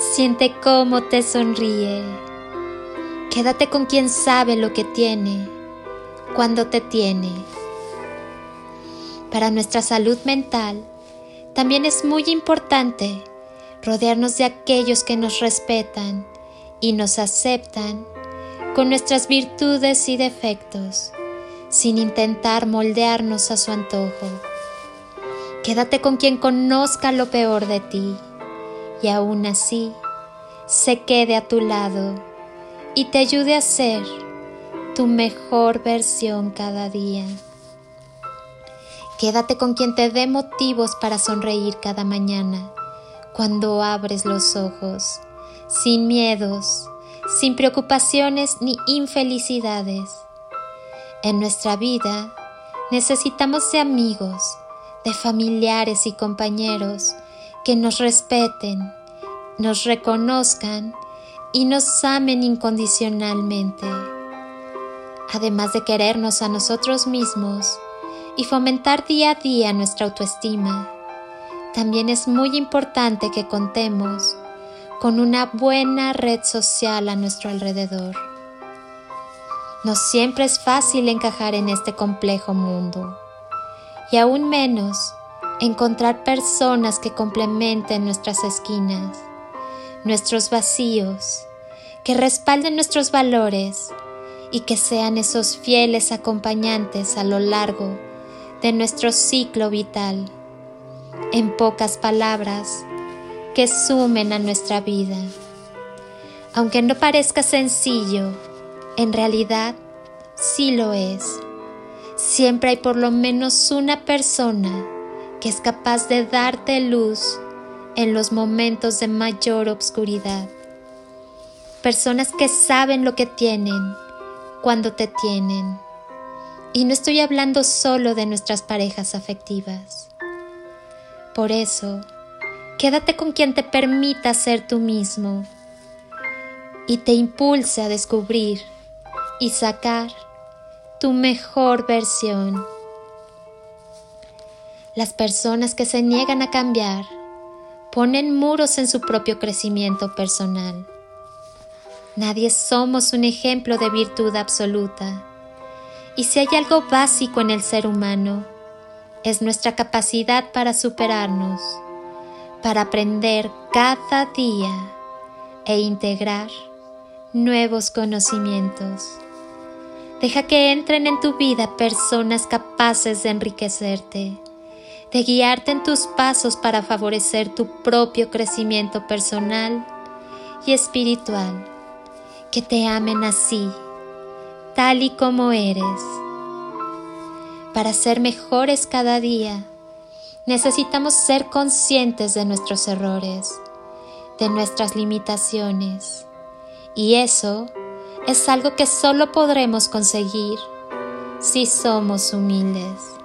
Siente cómo te sonríe. Quédate con quien sabe lo que tiene, cuando te tiene. Para nuestra salud mental, también es muy importante rodearnos de aquellos que nos respetan y nos aceptan con nuestras virtudes y defectos, sin intentar moldearnos a su antojo. Quédate con quien conozca lo peor de ti y aún así se quede a tu lado y te ayude a ser tu mejor versión cada día. Quédate con quien te dé motivos para sonreír cada mañana cuando abres los ojos, sin miedos, sin preocupaciones ni infelicidades. En nuestra vida necesitamos de amigos, de familiares y compañeros que nos respeten, nos reconozcan y nos amen incondicionalmente. Además de querernos a nosotros mismos, y fomentar día a día nuestra autoestima. También es muy importante que contemos con una buena red social a nuestro alrededor. No siempre es fácil encajar en este complejo mundo y aún menos encontrar personas que complementen nuestras esquinas, nuestros vacíos, que respalden nuestros valores y que sean esos fieles acompañantes a lo largo de nuestro ciclo vital. En pocas palabras, que sumen a nuestra vida. Aunque no parezca sencillo, en realidad sí lo es. Siempre hay por lo menos una persona que es capaz de darte luz en los momentos de mayor obscuridad. Personas que saben lo que tienen cuando te tienen y no estoy hablando solo de nuestras parejas afectivas. Por eso, quédate con quien te permita ser tú mismo y te impulse a descubrir y sacar tu mejor versión. Las personas que se niegan a cambiar ponen muros en su propio crecimiento personal. Nadie somos un ejemplo de virtud absoluta y si hay algo básico en el ser humano, es nuestra capacidad para superarnos, para aprender cada día e integrar nuevos conocimientos. Deja que entren en tu vida personas capaces de enriquecerte, de guiarte en tus pasos para favorecer tu propio crecimiento personal y espiritual, que te amen así tal y como eres. Para ser mejores cada día, necesitamos ser conscientes de nuestros errores, de nuestras limitaciones. Y eso es algo que solo podremos conseguir si somos humildes.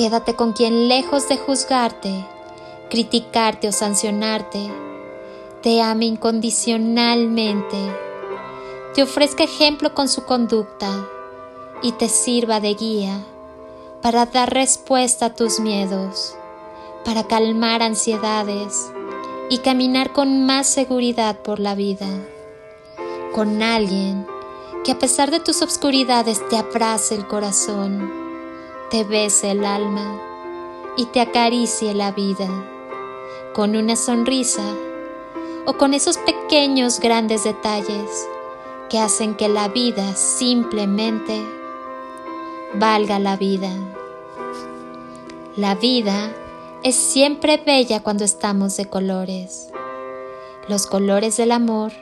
Quédate con quien lejos de juzgarte, criticarte o sancionarte, te ame incondicionalmente, te ofrezca ejemplo con su conducta y te sirva de guía para dar respuesta a tus miedos, para calmar ansiedades y caminar con más seguridad por la vida, con alguien que a pesar de tus obscuridades te abrace el corazón, te bese el alma y te acaricie la vida, con una sonrisa o con esos pequeños grandes detalles que hacen que la vida simplemente valga la vida. La vida es siempre bella cuando estamos de colores. Los colores del amor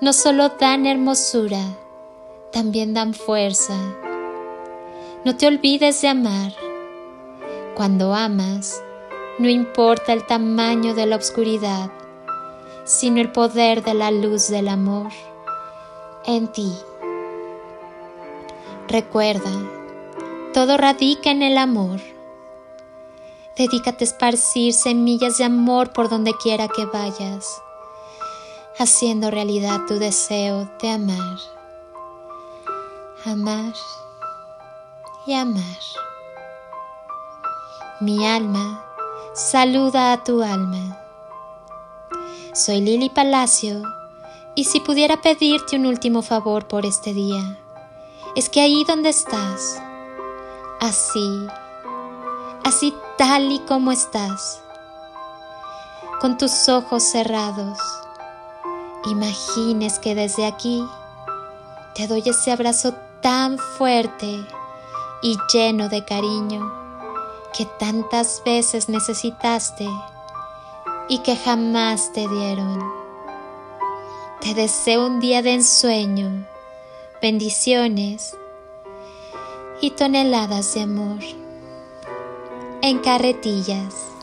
no solo dan hermosura, también dan fuerza. No te olvides de amar. Cuando amas, no importa el tamaño de la oscuridad, sino el poder de la luz del amor en ti. Recuerda, todo radica en el amor. Dedícate a esparcir semillas de amor por donde quiera que vayas, haciendo realidad tu deseo de amar. Amar y amar. Mi alma saluda a tu alma. Soy Lili Palacio y si pudiera pedirte un último favor por este día, es que ahí donde estás, así, así tal y como estás, con tus ojos cerrados, imagines que desde aquí te doy ese abrazo tan fuerte y lleno de cariño que tantas veces necesitaste y que jamás te dieron. Te deseo un día de ensueño, bendiciones y toneladas de amor en carretillas.